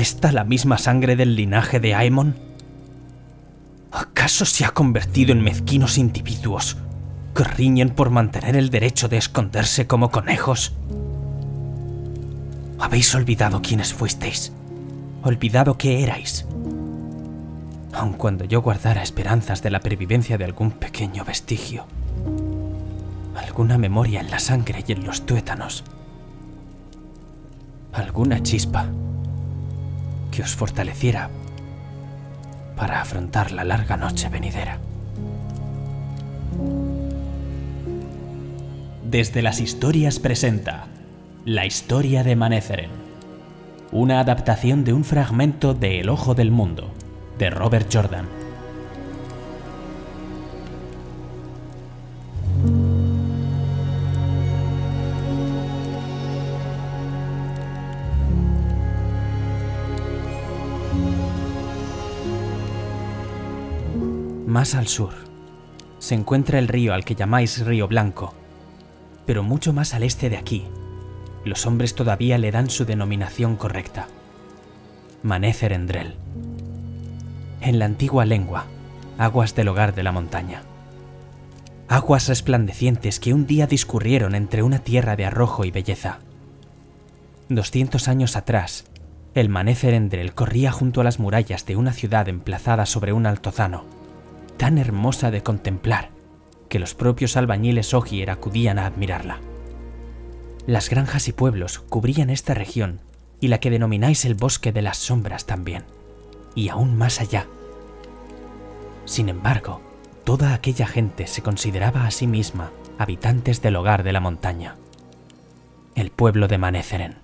esta la misma sangre del linaje de Aemon? ¿Acaso se ha convertido en mezquinos individuos que riñen por mantener el derecho de esconderse como conejos? Habéis olvidado quiénes fuisteis, olvidado qué erais. Aun cuando yo guardara esperanzas de la pervivencia de algún pequeño vestigio, alguna memoria en la sangre y en los tuétanos, alguna chispa que os fortaleciera para afrontar la larga noche venidera. Desde las historias presenta La historia de Manetheren, una adaptación de un fragmento de El Ojo del Mundo, de Robert Jordan. Más al sur se encuentra el río al que llamáis Río Blanco, pero mucho más al este de aquí, los hombres todavía le dan su denominación correcta. Manécerendrel. En la antigua lengua, aguas del hogar de la montaña. Aguas resplandecientes que un día discurrieron entre una tierra de arrojo y belleza. 200 años atrás, el Manécerendrel corría junto a las murallas de una ciudad emplazada sobre un altozano tan hermosa de contemplar que los propios albañiles Ogier acudían a admirarla. Las granjas y pueblos cubrían esta región y la que denomináis el bosque de las sombras también, y aún más allá. Sin embargo, toda aquella gente se consideraba a sí misma habitantes del hogar de la montaña, el pueblo de Manetheren.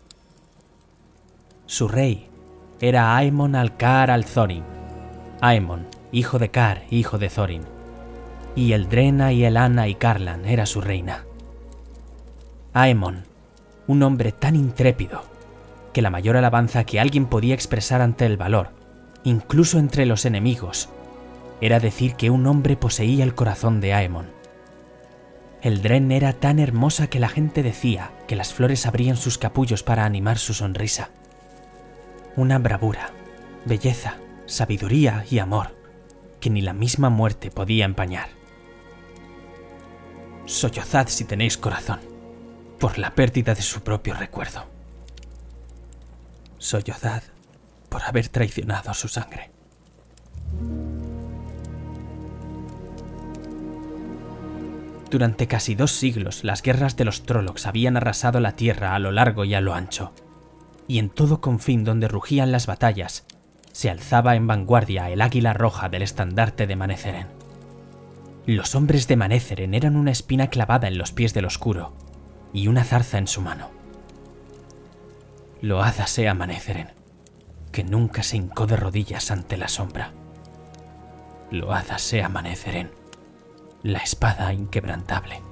Su rey era Aemon Alcar Alzorin. Aemon hijo de Kar, hijo de Thorin. Y el Drena y el Anna y Karlan era su reina. Aemon, un hombre tan intrépido que la mayor alabanza que alguien podía expresar ante el valor, incluso entre los enemigos, era decir que un hombre poseía el corazón de Aemon. El Dren era tan hermosa que la gente decía que las flores abrían sus capullos para animar su sonrisa. Una bravura, belleza, sabiduría y amor que ni la misma muerte podía empañar. Sollozad si tenéis corazón, por la pérdida de su propio recuerdo. Sollozad por haber traicionado su sangre. Durante casi dos siglos las guerras de los Trollocs habían arrasado la tierra a lo largo y a lo ancho, y en todo confín donde rugían las batallas se alzaba en vanguardia el águila roja del estandarte de Maneceren. Los hombres de Maneceren eran una espina clavada en los pies del oscuro y una zarza en su mano. Loada sea Maneceren, que nunca se hincó de rodillas ante la sombra. Loada sea Maneceren, la espada inquebrantable.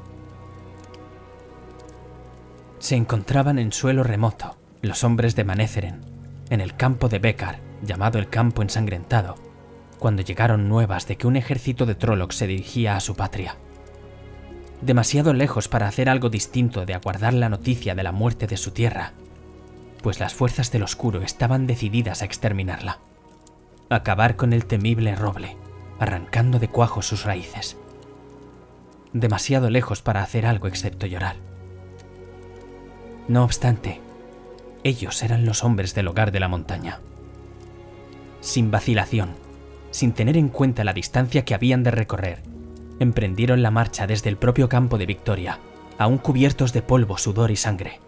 Se encontraban en suelo remoto los hombres de Maneceren, en el campo de Bekar, llamado el Campo Ensangrentado, cuando llegaron nuevas de que un ejército de Trollocs se dirigía a su patria. Demasiado lejos para hacer algo distinto de aguardar la noticia de la muerte de su tierra, pues las fuerzas del oscuro estaban decididas a exterminarla, acabar con el temible roble, arrancando de cuajo sus raíces. Demasiado lejos para hacer algo excepto llorar. No obstante, ellos eran los hombres del hogar de la montaña sin vacilación, sin tener en cuenta la distancia que habían de recorrer, emprendieron la marcha desde el propio campo de Victoria, aún cubiertos de polvo, sudor y sangre.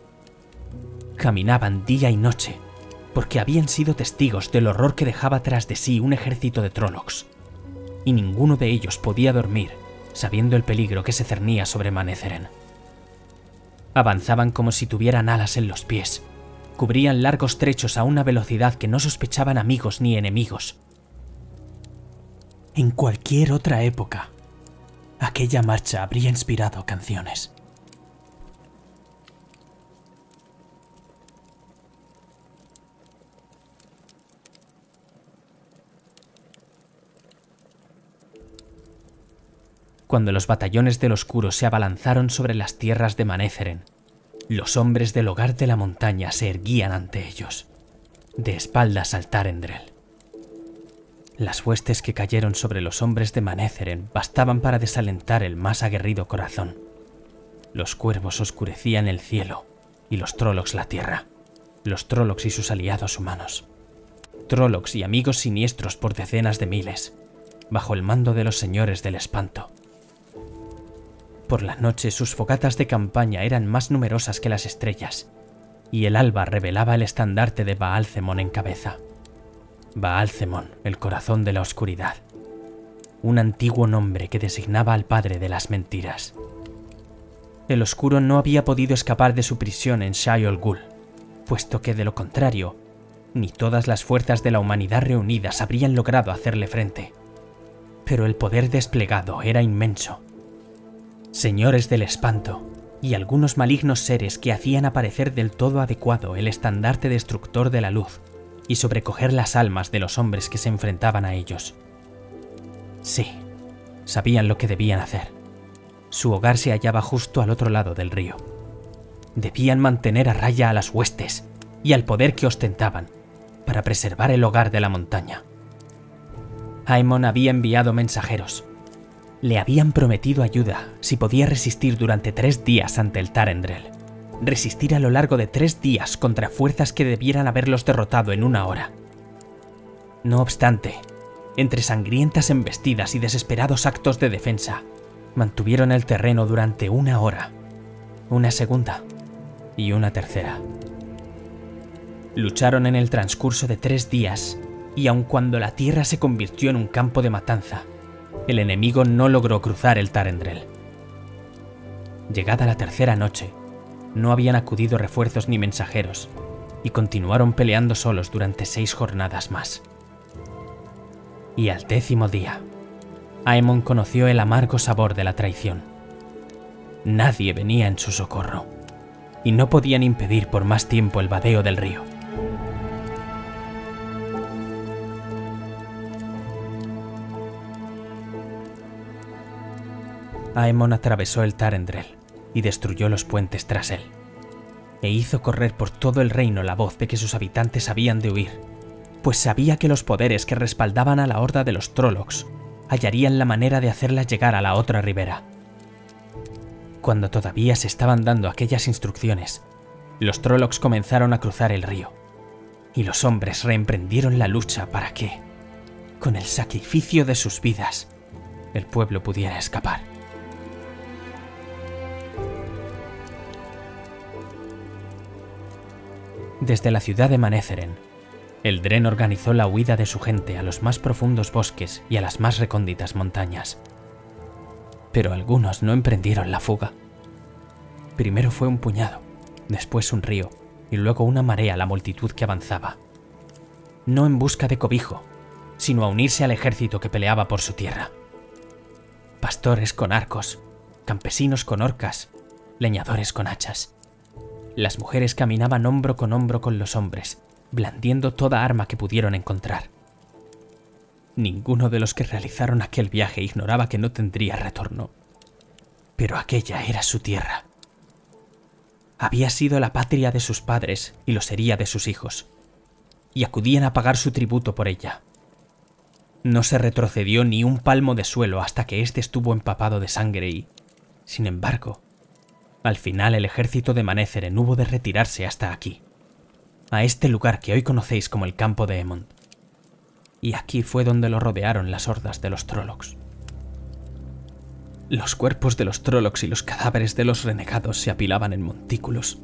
Caminaban día y noche, porque habían sido testigos del horror que dejaba tras de sí un ejército de Trollocs, y ninguno de ellos podía dormir sabiendo el peligro que se cernía sobre Maneceren. Avanzaban como si tuvieran alas en los pies, cubrían largos trechos a una velocidad que no sospechaban amigos ni enemigos. En cualquier otra época, aquella marcha habría inspirado canciones. Cuando los batallones del oscuro se abalanzaron sobre las tierras de Manéceren, los hombres del hogar de la montaña se erguían ante ellos. de espaldas al Tarendrel. Las huestes que cayeron sobre los hombres de Manéceren bastaban para desalentar el más aguerrido corazón. Los cuervos oscurecían el cielo y los Trollocs la tierra, los Trollocs y sus aliados humanos. Trollocs y amigos siniestros por decenas de miles, bajo el mando de los señores del espanto. Por la noche sus fogatas de campaña eran más numerosas que las estrellas, y el alba revelaba el estandarte de Baalcemon en cabeza. Baalcemon, el corazón de la oscuridad. Un antiguo nombre que designaba al padre de las mentiras. El oscuro no había podido escapar de su prisión en Shayol Ghul, puesto que de lo contrario, ni todas las fuerzas de la humanidad reunidas habrían logrado hacerle frente. Pero el poder desplegado era inmenso. Señores del espanto, y algunos malignos seres que hacían aparecer del todo adecuado el estandarte destructor de la luz y sobrecoger las almas de los hombres que se enfrentaban a ellos. Sí, sabían lo que debían hacer. Su hogar se hallaba justo al otro lado del río. Debían mantener a raya a las huestes y al poder que ostentaban para preservar el hogar de la montaña. Aemon había enviado mensajeros. Le habían prometido ayuda si podía resistir durante tres días ante el Tarendrel resistir a lo largo de tres días contra fuerzas que debieran haberlos derrotado en una hora. No obstante, entre sangrientas embestidas y desesperados actos de defensa, mantuvieron el terreno durante una hora, una segunda y una tercera. Lucharon en el transcurso de tres días y aun cuando la tierra se convirtió en un campo de matanza, el enemigo no logró cruzar el Tarendrel. Llegada la tercera noche, no habían acudido refuerzos ni mensajeros, y continuaron peleando solos durante seis jornadas más. Y al décimo día, Aemon conoció el amargo sabor de la traición. Nadie venía en su socorro, y no podían impedir por más tiempo el vadeo del río. Aemon atravesó el Tarendrel y destruyó los puentes tras él. E hizo correr por todo el reino la voz de que sus habitantes habían de huir, pues sabía que los poderes que respaldaban a la horda de los Trollocs hallarían la manera de hacerla llegar a la otra ribera. Cuando todavía se estaban dando aquellas instrucciones, los Trollocs comenzaron a cruzar el río, y los hombres reemprendieron la lucha para que, con el sacrificio de sus vidas, el pueblo pudiera escapar. Desde la ciudad de Manéceren, el Dren organizó la huida de su gente a los más profundos bosques y a las más recónditas montañas. Pero algunos no emprendieron la fuga. Primero fue un puñado, después un río y luego una marea la multitud que avanzaba. No en busca de cobijo, sino a unirse al ejército que peleaba por su tierra. Pastores con arcos, campesinos con orcas, leñadores con hachas. Las mujeres caminaban hombro con hombro con los hombres, blandiendo toda arma que pudieron encontrar. Ninguno de los que realizaron aquel viaje ignoraba que no tendría retorno. Pero aquella era su tierra. Había sido la patria de sus padres y lo sería de sus hijos, y acudían a pagar su tributo por ella. No se retrocedió ni un palmo de suelo hasta que éste estuvo empapado de sangre y, sin embargo, al final el ejército de Manéceren hubo de retirarse hasta aquí, a este lugar que hoy conocéis como el campo de Emond. Y aquí fue donde lo rodearon las hordas de los Trollocs. Los cuerpos de los Trollocs y los cadáveres de los renegados se apilaban en montículos,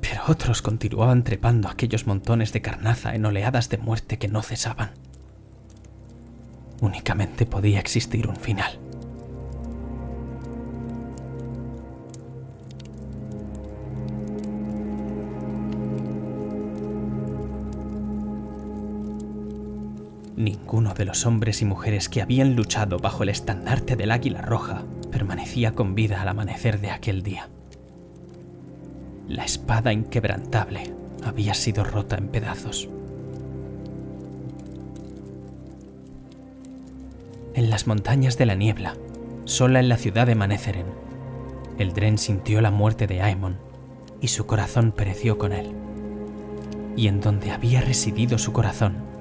pero otros continuaban trepando aquellos montones de carnaza en oleadas de muerte que no cesaban. Únicamente podía existir un final. Ninguno de los hombres y mujeres que habían luchado bajo el estandarte del águila roja permanecía con vida al amanecer de aquel día. La espada inquebrantable había sido rota en pedazos. En las montañas de la niebla, sola en la ciudad de Manetheren, el Dren sintió la muerte de Aemon y su corazón pereció con él. y en donde había residido su corazón,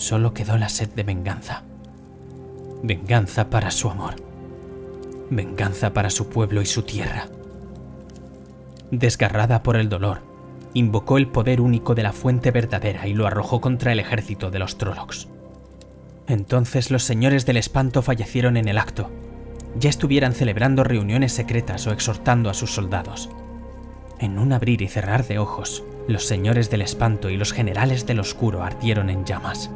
solo quedó la sed de venganza. Venganza para su amor. Venganza para su pueblo y su tierra. Desgarrada por el dolor, invocó el poder único de la fuente verdadera y lo arrojó contra el ejército de los Trollocs. Entonces los señores del espanto fallecieron en el acto, ya estuvieran celebrando reuniones secretas o exhortando a sus soldados. En un abrir y cerrar de ojos, los señores del espanto y los generales del oscuro ardieron en llamas.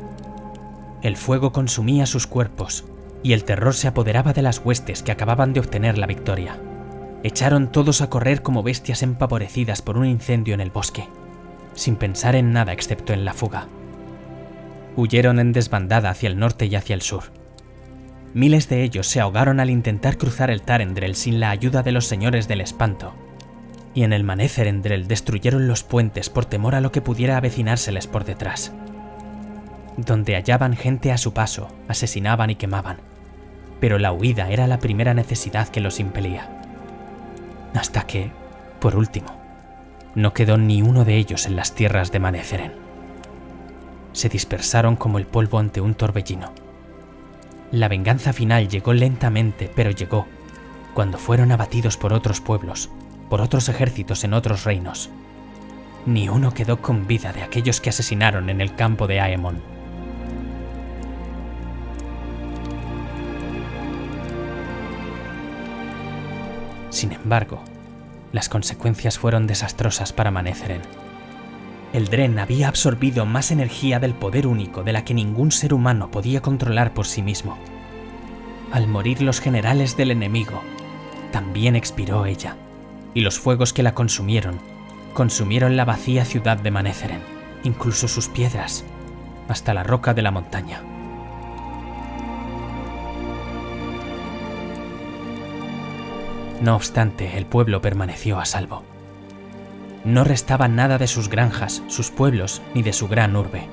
El fuego consumía sus cuerpos y el terror se apoderaba de las huestes que acababan de obtener la victoria. Echaron todos a correr como bestias empavorecidas por un incendio en el bosque, sin pensar en nada excepto en la fuga. Huyeron en desbandada hacia el norte y hacia el sur. Miles de ellos se ahogaron al intentar cruzar el Tarendrel sin la ayuda de los señores del espanto, y en el Manécerendrel destruyeron los puentes por temor a lo que pudiera avecinárseles por detrás. Donde hallaban gente a su paso, asesinaban y quemaban, pero la huida era la primera necesidad que los impelía. Hasta que, por último, no quedó ni uno de ellos en las tierras de Manéceren. Se dispersaron como el polvo ante un torbellino. La venganza final llegó lentamente, pero llegó, cuando fueron abatidos por otros pueblos, por otros ejércitos en otros reinos. Ni uno quedó con vida de aquellos que asesinaron en el campo de Aemon. Sin embargo, las consecuencias fueron desastrosas para Manetheren. El Dren había absorbido más energía del poder único de la que ningún ser humano podía controlar por sí mismo. Al morir los generales del enemigo, también expiró ella y los fuegos que la consumieron, consumieron la vacía ciudad de Manetheren, incluso sus piedras, hasta la roca de la montaña. No obstante, el pueblo permaneció a salvo. No restaba nada de sus granjas, sus pueblos, ni de su gran urbe.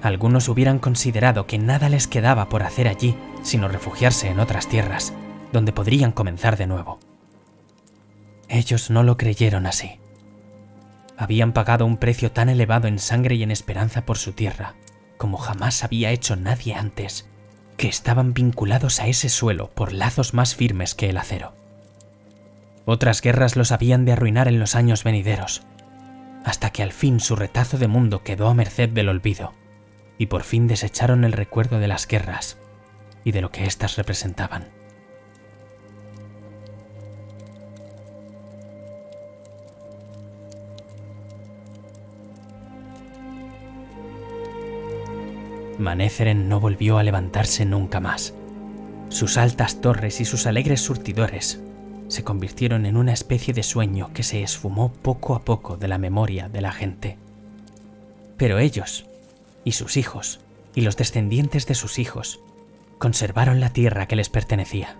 Algunos hubieran considerado que nada les quedaba por hacer allí, sino refugiarse en otras tierras, donde podrían comenzar de nuevo. Ellos no lo creyeron así. Habían pagado un precio tan elevado en sangre y en esperanza por su tierra, como jamás había hecho nadie antes, que estaban vinculados a ese suelo por lazos más firmes que el acero. Otras guerras los habían de arruinar en los años venideros, hasta que al fin su retazo de mundo quedó a merced del olvido, y por fin desecharon el recuerdo de las guerras y de lo que éstas representaban. Manetheren no volvió a levantarse nunca más. Sus altas torres y sus alegres surtidores se convirtieron en una especie de sueño que se esfumó poco a poco de la memoria de la gente. Pero ellos, y sus hijos, y los descendientes de sus hijos, conservaron la tierra que les pertenecía.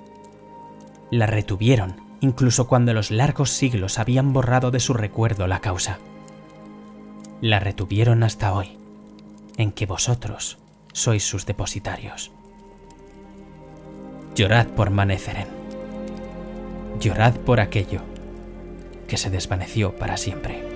La retuvieron incluso cuando los largos siglos habían borrado de su recuerdo la causa. La retuvieron hasta hoy, en que vosotros sois sus depositarios. Llorad por Maneceren. Llorad por aquello que se desvaneció para siempre.